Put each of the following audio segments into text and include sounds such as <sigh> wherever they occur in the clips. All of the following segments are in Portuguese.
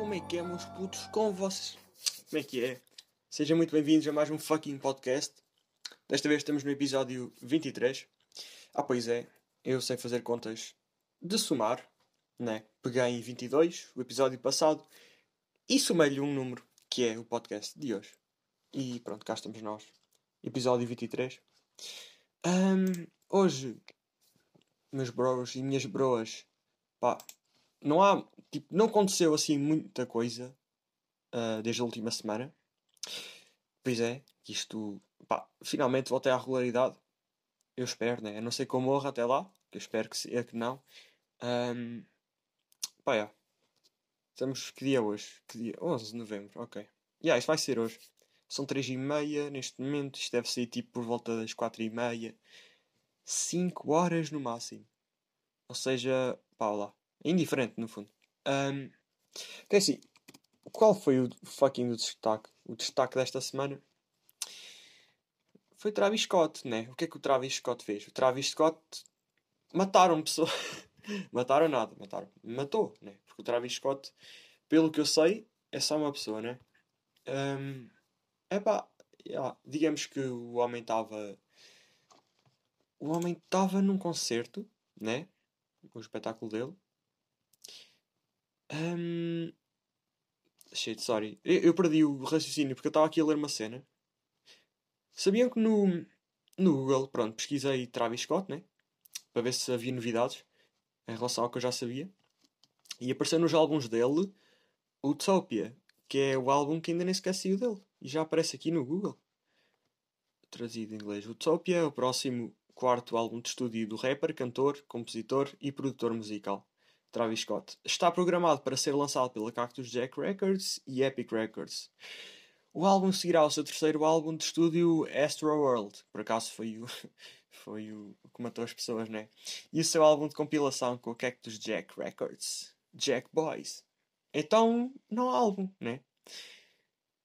Como é que é, meus putos? Com vocês? Como é que é? Sejam muito bem-vindos a mais um fucking podcast. Desta vez estamos no episódio 23. Ah, pois é, eu sei fazer contas de somar, né? Peguei em 22, o episódio passado, e somei-lhe um número, que é o podcast de hoje. E pronto, cá estamos nós. Episódio 23. Um, hoje, meus bros e minhas broas, pá, não há, tipo, não aconteceu assim muita coisa uh, desde a última semana. Pois é, isto, pá, finalmente voltei à regularidade. Eu espero, né? A não que eu morra até lá, que eu espero que, se, é que não. Um, pá, é. Estamos, que dia é hoje? Que dia? 11 de novembro, ok. Yeah, isto vai ser hoje. São 3 e meia neste momento. Isto deve ser tipo por volta das 4 e meia. 5 horas no máximo. Ou seja, pá, lá. É indiferente, no fundo. Um, então, assim, qual foi o fucking destaque? O destaque desta semana foi Travis Scott, né? O que é que o Travis Scott fez? O Travis Scott mataram pessoas. <laughs> mataram nada, mataram. Matou, né? Porque o Travis Scott, pelo que eu sei, é só uma pessoa, né? Um, Epá, yeah, digamos que o homem estava. O homem estava num concerto, né? O espetáculo dele. Um... Shit, sorry. Eu, eu, perdi o raciocínio porque eu estava aqui a ler uma cena. Sabiam que no, no Google, pronto, pesquisei Travis Scott, né? Para ver se havia novidades em relação ao que eu já sabia. E apareceu nos álbuns dele Utopia, que é o álbum que ainda nem esqueci dele. E já aparece aqui no Google. Trazido em inglês. Utopia é o próximo quarto álbum de estúdio do rapper, cantor, compositor e produtor musical. Travis Scott. Está programado para ser lançado pela Cactus Jack Records e Epic Records. O álbum seguirá o seu terceiro álbum de estúdio Astro World. Por acaso foi o, <laughs> foi o que matou as pessoas, né? E o seu álbum de compilação com a Cactus Jack Records. Jack Boys. Então, não há álbum, né?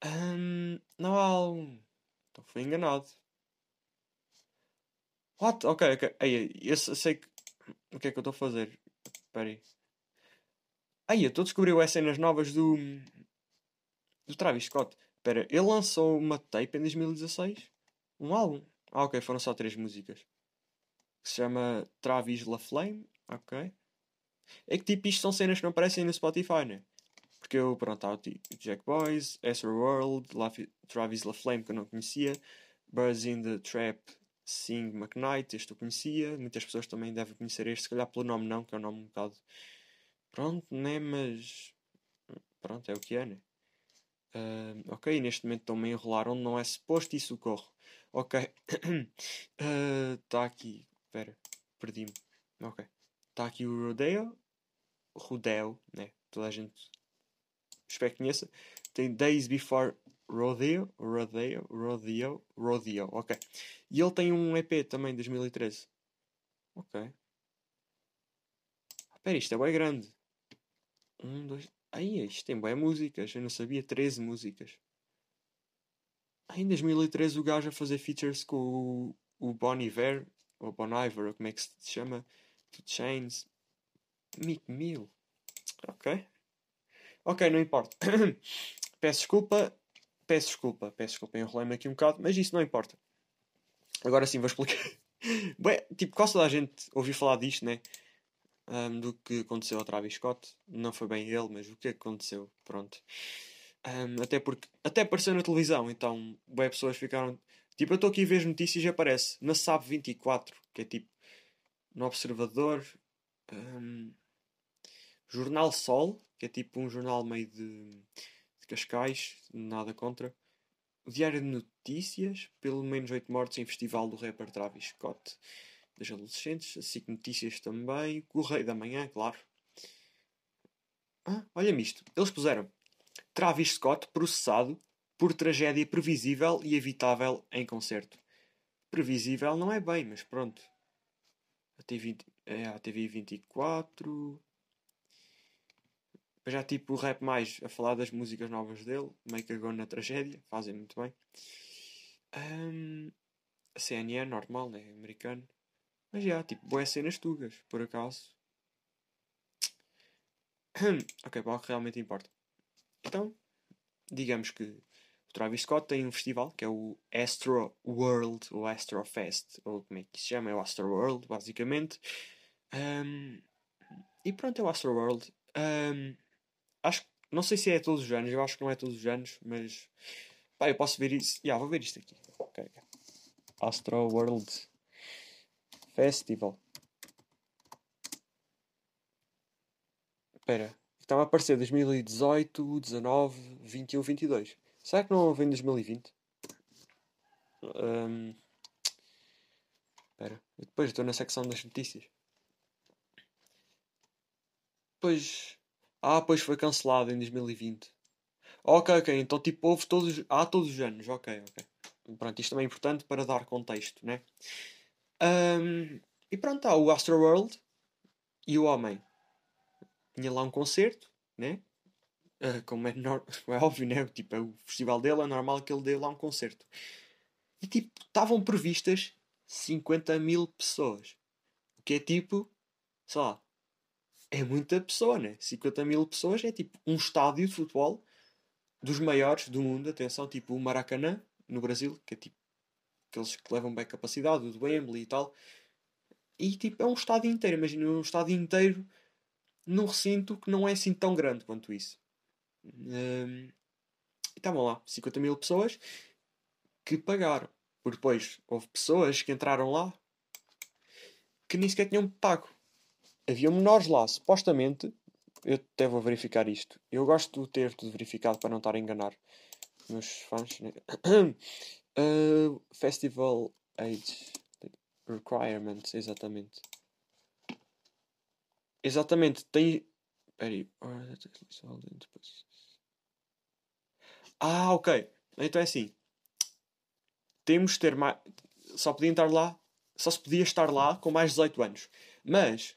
Um, não há álbum. Então fui enganado. What? Ok, ok. Aí, eu sei que. O que é que eu estou a fazer? Espera aí. Aí, eu estou a descobrir as cenas novas do. do Travis Scott. Espera, ele lançou uma tape em 2016? Um álbum? Ah, ok, foram só três músicas. Que se chama Travis La Flame. Ok. É que tipo, isto são cenas que não aparecem no Spotify, né? Porque eu, pronto, há Jack Boys, Ezra World, Travis LaFlame, que eu não conhecia, Buzz in the Trap, Sing McKnight, este eu conhecia. Muitas pessoas também devem conhecer este, se calhar pelo nome não, que é um nome um bocado. Pronto, né? Mas. Pronto, é o que é, né? Uh, ok, neste momento estou-me a enrolar onde não é suposto e socorro. Ok. Está <coughs> uh, aqui. Espera, perdi-me. Ok. Está aqui o Rodeo. Rodeo, né? Toda a gente espero que conheça. Tem Days Before Rodeo, Rodeo, Rodeo, Rodeo, ok. E ele tem um EP também, 2013. Ok. Espera, isto é bem grande. Um, dois... Aí, isto tem bem músicas. Eu não sabia, 13 músicas. Aí, em 2013 o gajo a fazer features com o, o Bon Iver, ou Bon Iver, ou como é que se chama? Two Chains. Mick Mill. Ok. Ok, não importa. <coughs> peço desculpa, peço desculpa, peço desculpa, enrolei-me aqui um bocado, mas isso não importa. Agora sim vou explicar. <laughs> Bem, tipo, quase toda a gente ouviu falar disto, né? Um, do que aconteceu ao Travis Scott. Não foi bem ele, mas o que aconteceu, pronto. Um, até porque, até apareceu na televisão, então, bem, pessoas ficaram. Tipo, eu estou aqui a ver as notícias e aparece na SAB 24, que é tipo, no Observador, um, Jornal Sol, que é tipo um jornal meio de, de Cascais, nada contra. O Diário de Notícias, pelo menos 8 mortes em festival do rapper Travis Scott das adolescentes, assim notícias também, Correio da Manhã, claro. Ah, olha-me isto, eles puseram Travis Scott processado por tragédia previsível e evitável em concerto. Previsível não é bem, mas pronto. A TV, é, a TV 24, já tipo o rap mais a falar das músicas novas dele, meio que agora na tragédia, fazem muito bem. Um, a CNN, normal, né? Americano. Mas já, tipo, boas cenas tugas, por acaso. <clears throat> ok, para o que realmente importa. Então, digamos que o Travis Scott tem um festival que é o Astro World, ou Astro Fest, ou como é que se chama? É o Astro World, basicamente. Um, e pronto, é o Astro World. Um, acho não sei se é todos os anos, eu acho que não é todos os anos, mas pá, eu posso ver isso. Yeah, vou ver isto aqui. Okay. Astro World Festival. Espera, estava a aparecer 2018, 19, 21, 22. Será que não houve em 2020? Um... Espera, depois estou na secção das notícias. Pois. Ah, pois foi cancelado em 2020. Ok, ok, então tipo houve todos. Há todos os anos, ok, ok. Pronto, isto também é importante para dar contexto, né? Um, e pronto, há o Astro World e o Homem. Tinha lá um concerto, né? Uh, como é, <laughs> é óbvio, né? Tipo, é o festival dele, é normal que ele dê lá um concerto. E tipo, estavam previstas 50 mil pessoas. O que é tipo, sei lá, é muita pessoa, né? 50 mil pessoas é tipo um estádio de futebol dos maiores do mundo. Atenção, tipo o Maracanã, no Brasil, que é tipo aqueles que levam bem capacidade, o do Wembley e tal. E tipo, é um estádio inteiro. Imagina um estádio inteiro num recinto que não é assim tão grande quanto isso. Um, e estavam lá 50 mil pessoas que pagaram. Porque depois houve pessoas que entraram lá que nem sequer tinham pago. Havia menores lá, supostamente. Eu até vou verificar isto. Eu gosto de ter tudo verificado para não estar a enganar meus fãs. Uh, <coughs> Festival Age Requirements, exatamente. Exatamente, tem. Peraí. Ah, ok. Então é assim. Temos de ter mais. Só podia estar lá. Só se podia estar lá com mais de 18 anos. Mas,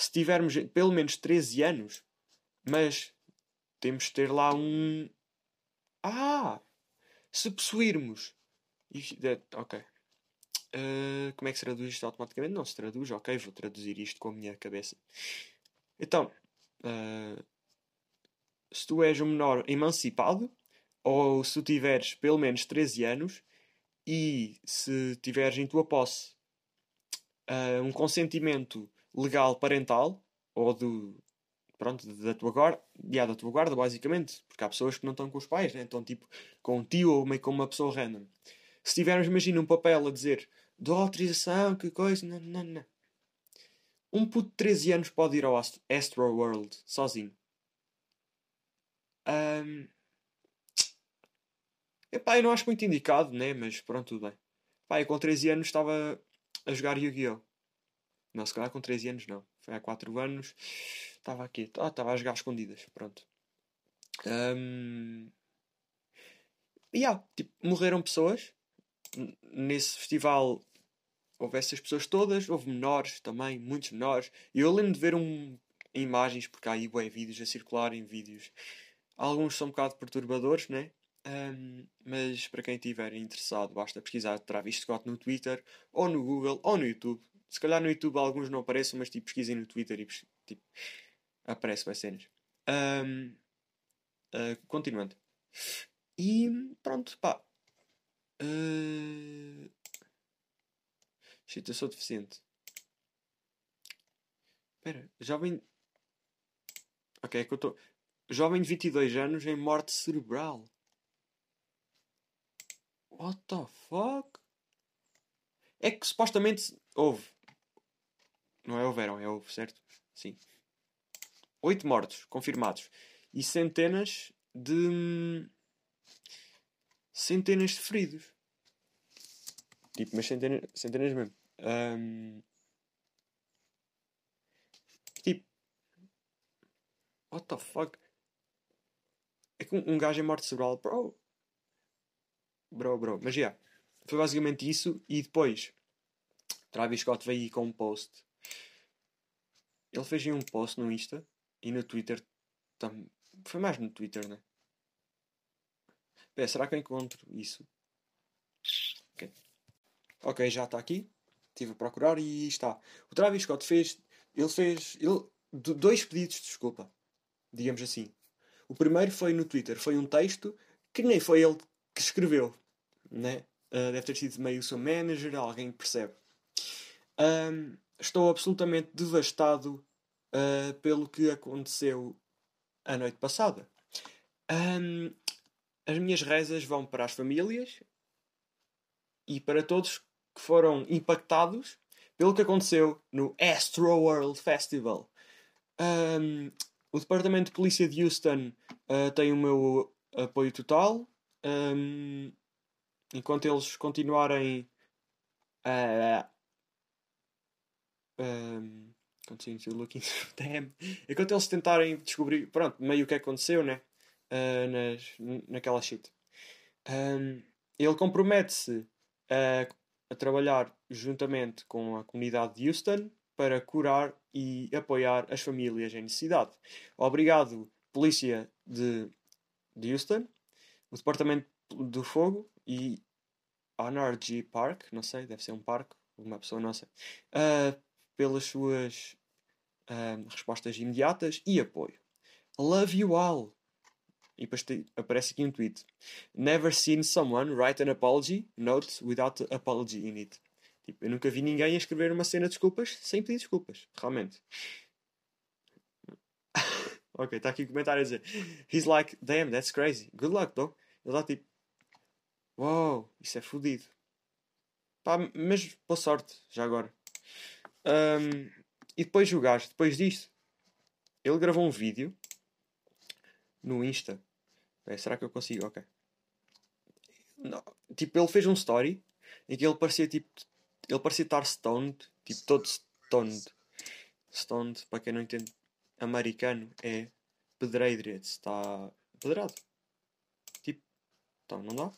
se tivermos pelo menos 13 anos, mas temos de ter lá um. Ah! Se possuirmos. Ok. Uh, como é que se traduz isto automaticamente? Não se traduz, ok, vou traduzir isto com a minha cabeça. Então, uh, se tu és um menor emancipado, ou se tu tiveres pelo menos 13 anos, e se tiveres em tua posse uh, um consentimento legal parental, ou do, pronto, da tua guarda, yeah, da tua guarda, basicamente, porque há pessoas que não estão com os pais, né? então tipo, com um tio ou meio com uma pessoa random. Se tivermos, imagina, um papel a dizer dou autorização, que coisa, não, não, não. Um puto de 13 anos pode ir ao Astro, Astro World sozinho. Um... Epá, eu não acho muito indicado, né? Mas pronto, tudo bem. Pá, eu com 13 anos estava a jogar Yu-Gi-Oh! Não, se calhar com 13 anos não. Foi há 4 anos. Estava aqui. Ah, estava a jogar escondidas. Pronto. Um... E yeah, tipo, morreram pessoas. Nesse festival houve essas pessoas todas, houve menores também, muitos menores. E eu lembro de ver um, imagens, porque há aí bué, vídeos a circular em vídeos. Alguns são um bocado perturbadores, né? Um, mas para quem estiver interessado, basta pesquisar Travis Scott no Twitter, ou no Google, ou no YouTube. Se calhar no YouTube alguns não aparecem, mas tipo, pesquisem no Twitter e tipo, aparece as cenas. Um, uh, continuando. E pronto, pá. Uh, Shit, eu sou deficiente. Espera, jovem. Ok, é que eu estou. Jovem de 22 anos em morte cerebral. What the fuck? É que supostamente houve. Não é houveram, é houve, certo? Sim. Oito mortos confirmados. E centenas de. Centenas de feridos. Tipo, mas centenas, centenas mesmo. Um, tipo, what the fuck? É que um, um gajo é morte cerebral, bro. Bro, bro. Mas já, yeah, foi basicamente isso. E depois, Travis Scott veio aí com um post. Ele fez um post no Insta e no Twitter. Tam... Foi mais no Twitter, né? Pé, será que eu encontro isso? Ok. Ok, já está aqui estive a procurar e está. O Travis Scott fez. Ele fez. Ele, dois pedidos de desculpa. Digamos assim. O primeiro foi no Twitter, foi um texto que nem foi ele que escreveu, né? Uh, deve ter sido meio o seu manager, alguém percebe. Um, estou absolutamente devastado uh, pelo que aconteceu a noite passada. Um, as minhas rezas vão para as famílias e para todos que foram impactados pelo que aconteceu no Astro World Festival. Um, o Departamento de Polícia de Houston uh, tem o meu apoio total. Um, enquanto eles continuarem a. Um, to damn. <laughs> Enquanto eles tentarem descobrir, pronto, meio o que aconteceu, né? Uh, nas, naquela shit. Um, ele compromete-se a, a trabalhar juntamente com a comunidade de Houston para curar e apoiar as famílias em necessidade. Obrigado, Polícia de, de Houston, o Departamento do Fogo e G Park, não sei, deve ser um parque, uma pessoa não sei, uh, pelas suas uh, respostas imediatas e apoio. Love you all. E depois aparece aqui um tweet. Never seen someone write an apology note without apology in it. Tipo, eu nunca vi ninguém escrever uma cena de desculpas sem pedir desculpas. Realmente. <laughs> ok, está aqui um comentário a dizer. He's like, damn, that's crazy. Good luck, though. Ele está tipo. Uou, isso é fodido. Pá, mas boa sorte, já agora. Um, e depois o gajo, depois disto, ele gravou um vídeo no Insta. É, será que eu consigo? Ok. Não, tipo, ele fez um story em que ele parecia tipo. Ele parecia estar stoned, tipo todo stoned. Stoned, para quem não entende, americano é pedreiro, está pedrado. Tipo, então não dá.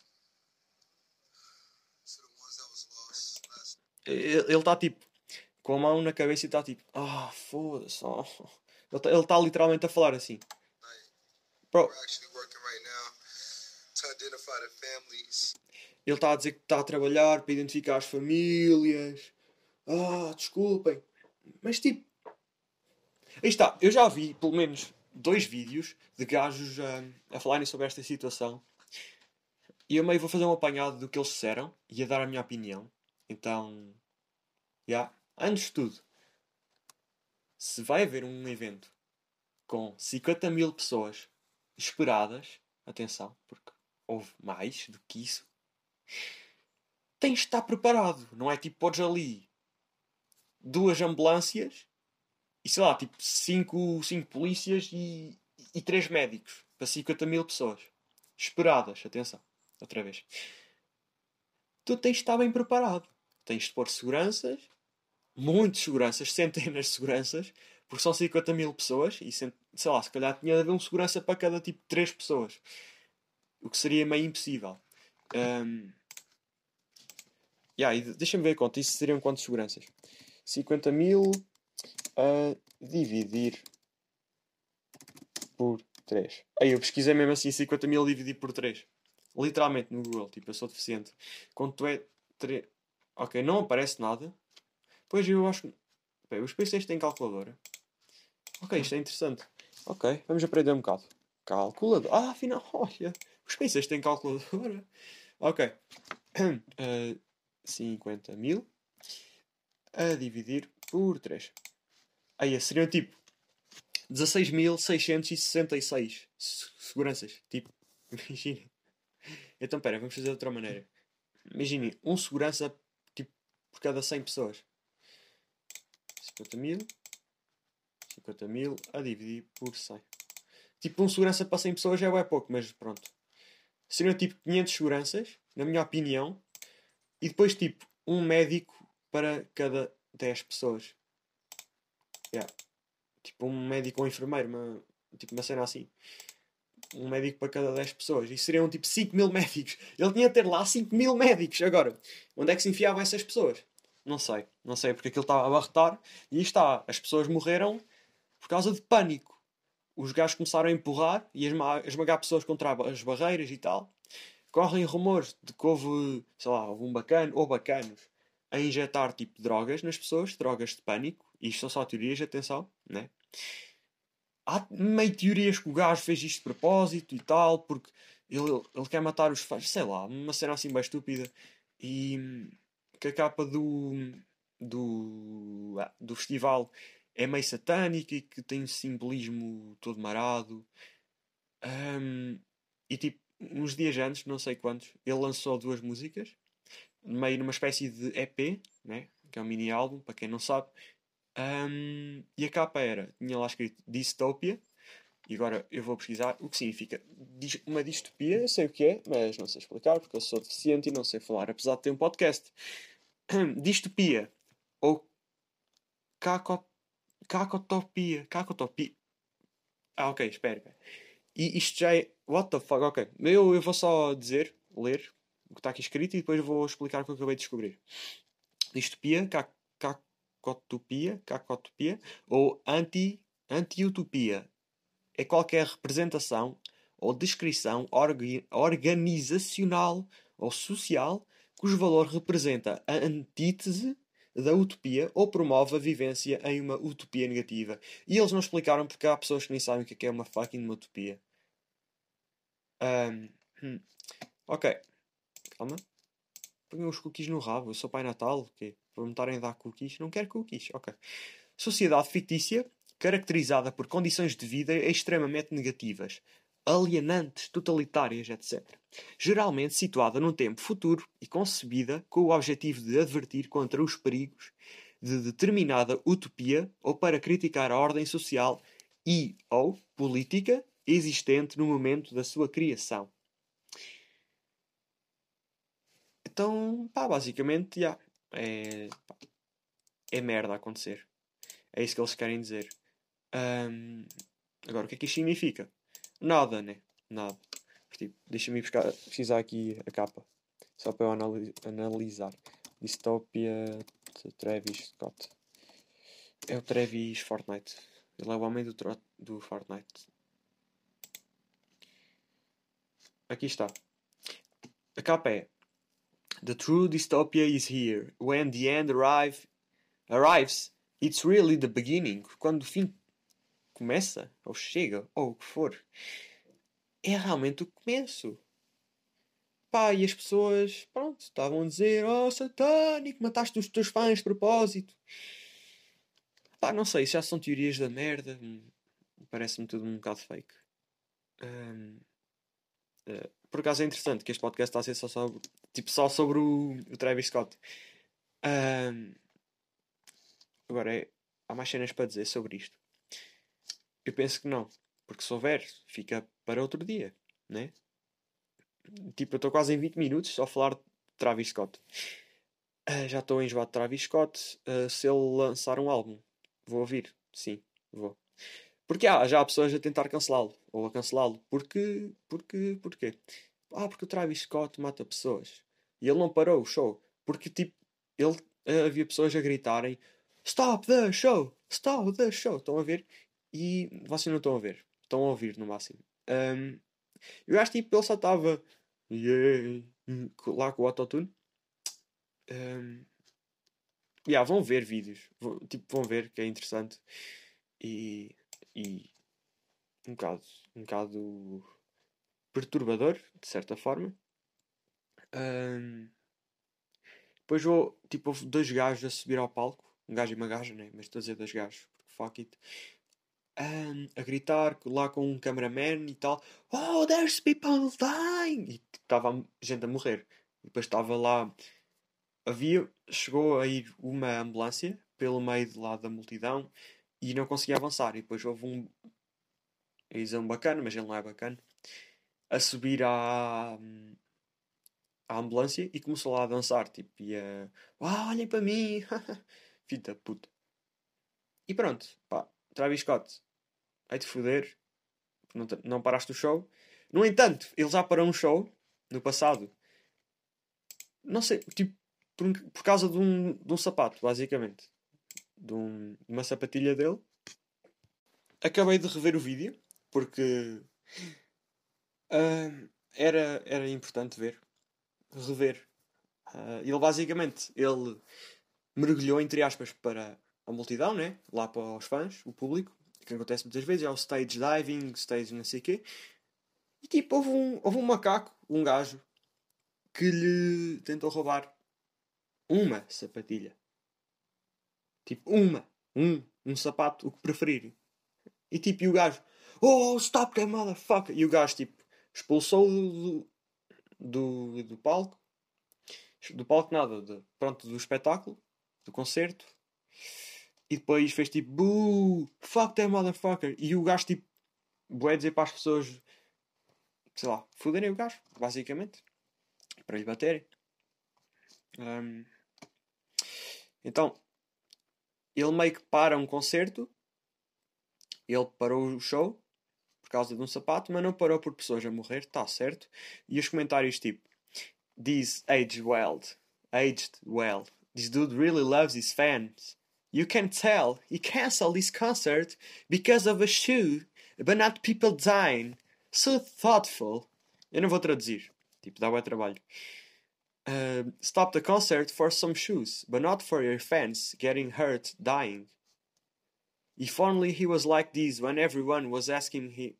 Ele está tipo com a mão na cabeça e está tipo, ah, oh, foda-se. Oh. Ele está tá literalmente a falar assim. Bro. Ele está a dizer que está a trabalhar para identificar as famílias. Ah, desculpem. Mas tipo. Aí está, eu já vi pelo menos dois vídeos de gajos uh, a falarem sobre esta situação. E eu meio vou fazer um apanhado do que eles disseram e a dar a minha opinião. Então. Já. Yeah. Antes de tudo, se vai haver um evento com 50 mil pessoas esperadas, atenção, porque houve mais do que isso, tens de estar preparado. Não é tipo, podes ali duas ambulâncias e sei lá, tipo, cinco, cinco polícias e, e três médicos para 50 mil pessoas esperadas. Atenção, outra vez. Tu tens de estar bem preparado. Tens de pôr seguranças muitos seguranças, <laughs> centenas de seguranças, porque são 50 mil pessoas e sei lá, se calhar tinha de haver um segurança para cada tipo de 3 pessoas, o que seria meio impossível. Um, yeah, Deixa-me ver quanto, isso seriam quantas seguranças? 50 mil a dividir por 3. Aí eu pesquisei mesmo assim 50 mil dividido por 3. Literalmente no Google, tipo, eu sou deficiente. Quanto é 3. Ok, não aparece nada. Pois eu acho que. Bem, os PCs têm calculadora. Ok, isto é interessante. Ok, vamos aprender um bocado. Calculadora. Ah, afinal, <laughs> olha. Os PCs têm calculadora. Ok. <clears throat> Uh, 50 mil a dividir por 3. Aí seriam tipo 16.666 seguranças. Tipo, <laughs> imagina. Então, pera, vamos fazer de outra maneira. Imaginem, um segurança tipo, por cada 100 pessoas. 50 mil. 50 mil a dividir por 100. Tipo, um segurança para 100 pessoas já é pouco, mas pronto. Seriam tipo 500 seguranças, na minha opinião. E depois tipo, um médico para cada 10 pessoas. Yeah. Tipo, um médico ou um enfermeiro, uma, tipo uma cena assim. Um médico para cada 10 pessoas. E seriam tipo 5 mil <laughs> médicos. Ele tinha de ter lá 5 mil médicos. Agora, onde é que se enfiavam essas pessoas? Não sei, não sei, porque aquilo estava a abarrotar e está, as pessoas morreram por causa de pânico. Os gajos começaram a empurrar e a esmagar pessoas contra as barreiras e tal. Correm rumores de que houve, sei lá, houve um bacano ou bacanos a injetar tipo drogas nas pessoas, drogas de pânico. Isto são só teorias, atenção, né? há meio teorias que o gajo fez isto de propósito e tal, porque ele, ele quer matar os fãs, sei lá, uma cena assim bem estúpida. E que a capa do, do, ah, do festival é meio satânica e que tem um simbolismo todo marado. Um, e tipo, uns dias antes, não sei quantos, ele lançou duas músicas, meio numa espécie de EP, né? que é um mini álbum, para quem não sabe. Um, e a capa era, tinha lá escrito Dystopia, e agora eu vou pesquisar o que significa uma distopia, eu sei o que é, mas não sei explicar porque eu sou deficiente e não sei falar, apesar de ter um podcast. <clears throat> distopia ou cacot, cacotopia, cacotopia. Ah, ok, espera. E isto já é. What the fuck? Ok. Eu, eu vou só dizer, ler o que está aqui escrito e depois vou explicar o que eu acabei de descobrir. Distopia, cacotopia, cacotopia ou anti, anti-utopia é qualquer representação ou descrição organizacional ou social cujo valor representa a antítese da utopia ou promove a vivência em uma utopia negativa. E eles não explicaram porque há pessoas que nem sabem o que é, é uma fucking utopia. Um, hum. Ok. Calma. Ponham os cookies no rabo. Eu sou Pai Natal. Okay. Para me estarem a dar cookies. Não quero cookies. Ok. Sociedade fictícia caracterizada por condições de vida extremamente negativas, alienantes, totalitárias, etc. Geralmente situada num tempo futuro e concebida com o objetivo de advertir contra os perigos de determinada utopia ou para criticar a ordem social e ou política existente no momento da sua criação. Então, pá, basicamente, já. É, é merda acontecer. É isso que eles querem dizer. Um, agora, o que é que isto significa? Nada, né? Nada. Tipo, deixa-me buscar, pesquisar aqui a capa. Só para eu analisar. Dystopia de Travis Scott. É o Travis Fortnite. Ele é o homem do, do Fortnite. Aqui está. A capa é The true dystopia is here. When the end arrive, arrives, it's really the beginning. Quando o fim começa, ou chega, ou o que for, é realmente o começo. Pá, e as pessoas, pronto, estavam a dizer: Oh, satânico, mataste os teus fãs de propósito. Pá, não sei, já são teorias da merda. Hum, parece-me tudo um bocado fake. Um, uh, eh, por acaso é interessante que este podcast está a ser só sobre, tipo, só sobre o, o Travis Scott. Um, agora, é, há mais cenas para dizer sobre isto. Eu penso que não. Porque se houver, fica para outro dia, né? Tipo, eu estou quase em 20 minutos só a falar de Travis Scott. Uh, já estou enjoado de Travis Scott. Uh, se ele lançar um álbum, vou ouvir. Sim, vou. Porque há já há pessoas a tentar cancelá-lo. Ou a cancelá-lo. Porque. Porque. Porquê? Ah, porque o Travis Scott mata pessoas. E ele não parou o show. Porque, tipo, ele, uh, havia pessoas a gritarem: Stop the show! Stop the show! Estão a ver? E vocês não estão a ver. Estão a ouvir no máximo. Um, eu acho que tipo, ele só estava yeah, lá com o autotune. Um, yeah, vão ver vídeos. Vão, tipo, vão ver que é interessante. E, e um bocado, um bocado perturbador, de certa forma. Um, depois vou, tipo, houve dois gajos a subir ao palco. Um gajo e uma gaja, né? Mas estou a dizer dois gajos, porque fuck it um, a gritar lá com um cameraman e tal. Oh, there's people dying! E estava gente a morrer. E depois estava lá. Havia. Chegou a ir uma ambulância pelo meio de lá da multidão e não conseguia avançar. E depois houve um. Eis um bacana, mas ele não é bacana. A subir à. à ambulância e começou lá a dançar. Tipo, e a. Oh, olhem para mim! <laughs> Da puta. E pronto, pá, Travis Scott, vai-te foder, não, não paraste o show. No entanto, ele já parou um show no passado. Não sei, tipo, por, por causa de um, de um sapato, basicamente. De, um, de uma sapatilha dele. Acabei de rever o vídeo, porque uh, era, era importante ver. Rever. Uh, ele basicamente, ele mergulhou, entre aspas, para a multidão, né? lá para os fãs, o público, que acontece muitas vezes, é o stage diving, stage não sei o quê. E tipo, houve um, houve um macaco, um gajo, que lhe tentou roubar uma sapatilha. Tipo, uma. Um. Um sapato, o que preferir. E tipo, e o gajo, oh, stop that motherfucker. E o gajo, tipo, expulsou do, do, do palco. Do palco, nada, de, pronto, do espetáculo, do concerto. E depois fez tipo, boo, fuck that motherfucker. E o gajo, tipo, bué dizer para as pessoas, sei lá, foderem o gajo, basicamente. Para lhe baterem. Um, então, ele meio que para um concerto. Ele parou o show por causa de um sapato, mas não parou por pessoas a morrer, está certo. E os comentários tipo: This aged well, aged well. This dude really loves his fans. You can tell he canceled his concert because of a shoe, but not people dying. So thoughtful. Eu não vou traduzir. Tipo, dá bom trabalho. Uh, stop the concert for some shoes, but not for your fans getting hurt, dying. If only he was like this when everyone was asking him,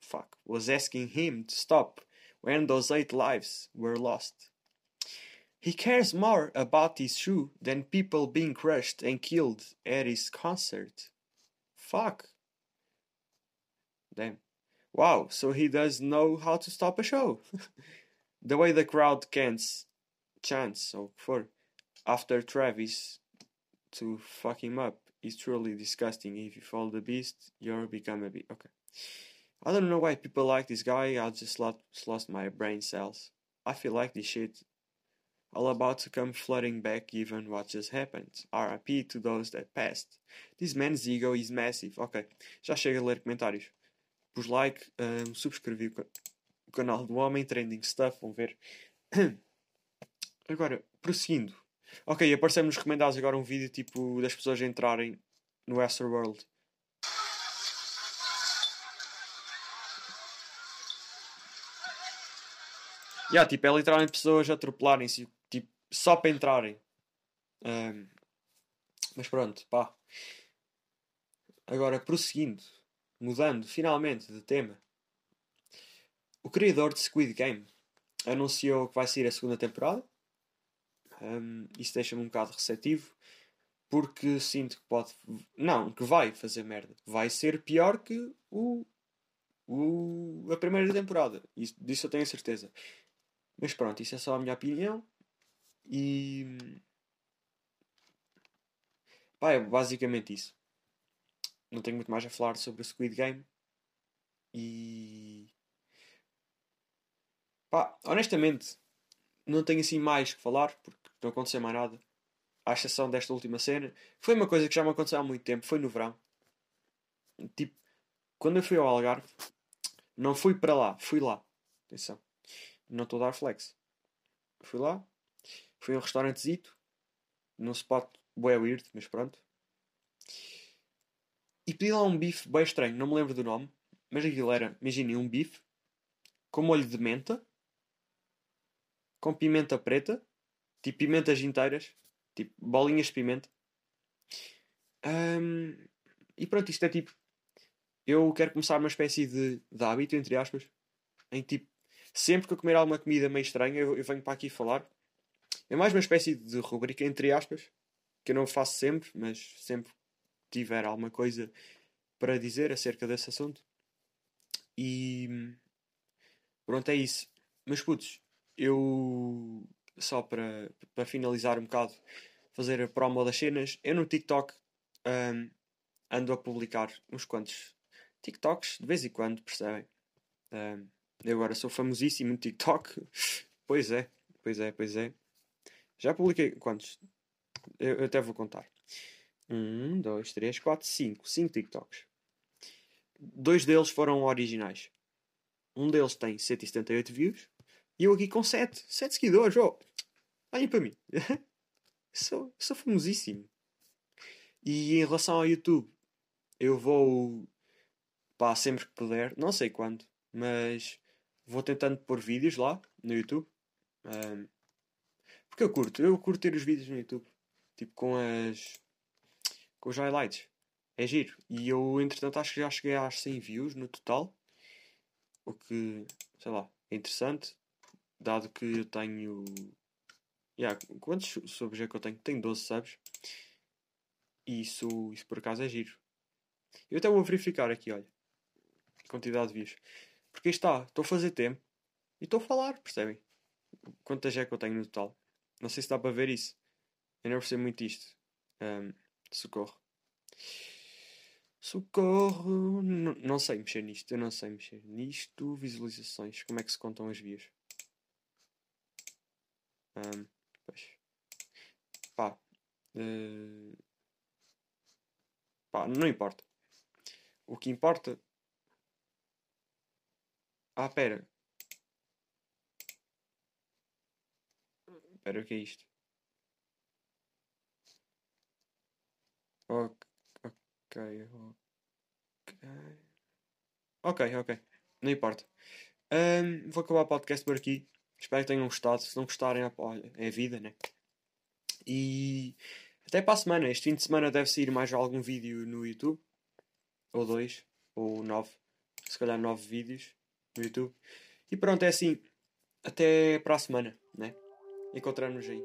fuck, was asking him to stop when those eight lives were lost. He cares more about his shoe than people being crushed and killed at his concert. Fuck. Damn. Wow, so he does know how to stop a show. <laughs> the way the crowd cans chance or for after Travis to fuck him up is truly disgusting. If you follow the beast, you'll become a beast. Okay. I don't know why people like this guy. I just lost, lost my brain cells. I feel like this shit all about to come flooding back given what just happened. RIP to those that passed. This man's ego is massive. Ok, já chega a ler comentários. Pus like, um, subscrevi o canal do Homem Trending Stuff. Vão ver. <clears throat> Agora, prosseguindo. Ok, apareceu-me nos recomendados agora um vídeo tipo das pessoas entrarem no World. Yeah, tipo, é literalmente pessoas atropelarem-se, só para entrarem. Um, mas pronto, pá. Agora, prosseguindo, mudando finalmente de tema. O criador de Squid Game anunciou que vai sair a segunda temporada. Um, isso deixa-me um bocado receptivo porque sinto que pode. Não, que vai fazer merda. Vai ser pior que o, o, a primeira temporada. Isso, disso eu tenho certeza. Mas pronto, isso é só a minha opinião. E. Pá, é basicamente isso. Não tenho muito mais a falar sobre o Squid Game. E. Pá, honestamente, não tenho assim mais que falar, porque não aconteceu mais nada. À exceção desta última cena. Foi uma coisa que já me aconteceu há muito tempo, foi no verão. Tipo, quando eu fui ao Algarve, não fui para lá, fui lá. Atenção. Não estou a dar flex. Fui lá, fui a um restaurantezito, num spot bem weird, mas pronto. E pedi lá um bife bem estranho, não me lembro do nome, mas aquilo era, imaginem, um bife com molho de menta, com pimenta preta, tipo pimentas inteiras, tipo bolinhas de pimenta. Um, e pronto, isto é tipo. Eu quero começar uma espécie de, de hábito, entre aspas, em tipo, sempre que eu comer alguma comida meio estranha, eu, eu venho para aqui falar. É mais uma espécie de rubrica, entre aspas, que eu não faço sempre, mas sempre tiver alguma coisa para dizer acerca desse assunto. E pronto, é isso. Mas putos, eu só para, para finalizar um bocado, fazer a promo das cenas, eu no TikTok um, ando a publicar uns quantos TikToks de vez em quando, percebem? Um, eu agora sou famosíssimo no TikTok. <laughs> pois é, pois é, pois é. Já publiquei quantos? Eu, eu até vou contar. Um, dois, três, quatro, cinco. Cinco TikToks. Dois deles foram originais. Um deles tem 178 views e eu aqui com 7. 7 seguidores. Oh, olhem para mim. <laughs> sou, sou famosíssimo. E em relação ao YouTube, eu vou. Pá, sempre que puder. Não sei quando. Mas vou tentando pôr vídeos lá no YouTube. Um, porque eu curto. Eu curto ter os vídeos no YouTube. Tipo com as. Com os highlights. é giro. E eu, entretanto, acho que já cheguei às 100 views no total. O que, sei lá, é interessante. Dado que eu tenho. Yeah, quantos subs é que eu tenho? Tenho 12 subs. E isso, isso por acaso é giro. Eu até vou verificar aqui, olha. Quantidade de views. Porque está, estou a fazer tempo. E estou a falar, percebem? Quantas é que eu tenho no total? Não sei se dá para ver isso. Eu não percebo muito isto. Um, socorro. Socorro. N não sei mexer nisto. Eu não sei mexer nisto. Visualizações. Como é que se contam as vias? Um, pois. Pá. Uh... Pá, não importa. O que importa. Ah, pera. Pera, o que é isto? Ok, ok, ok. Ok, Não importa. Um, vou acabar o podcast por aqui. Espero que tenham gostado. Se não gostarem, olha, é a vida, né? E até para a semana. Este fim de semana deve sair mais algum vídeo no YouTube. Ou dois. Ou nove. Se calhar nove vídeos no YouTube. E pronto, é assim. Até para a semana, né? Encontramos aí.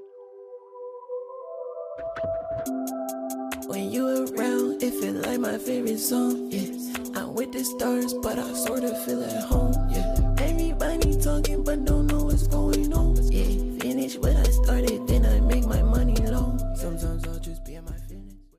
When you around, it feel like my favorite song, yeah. I'm with the stars, but I sorta feel at home,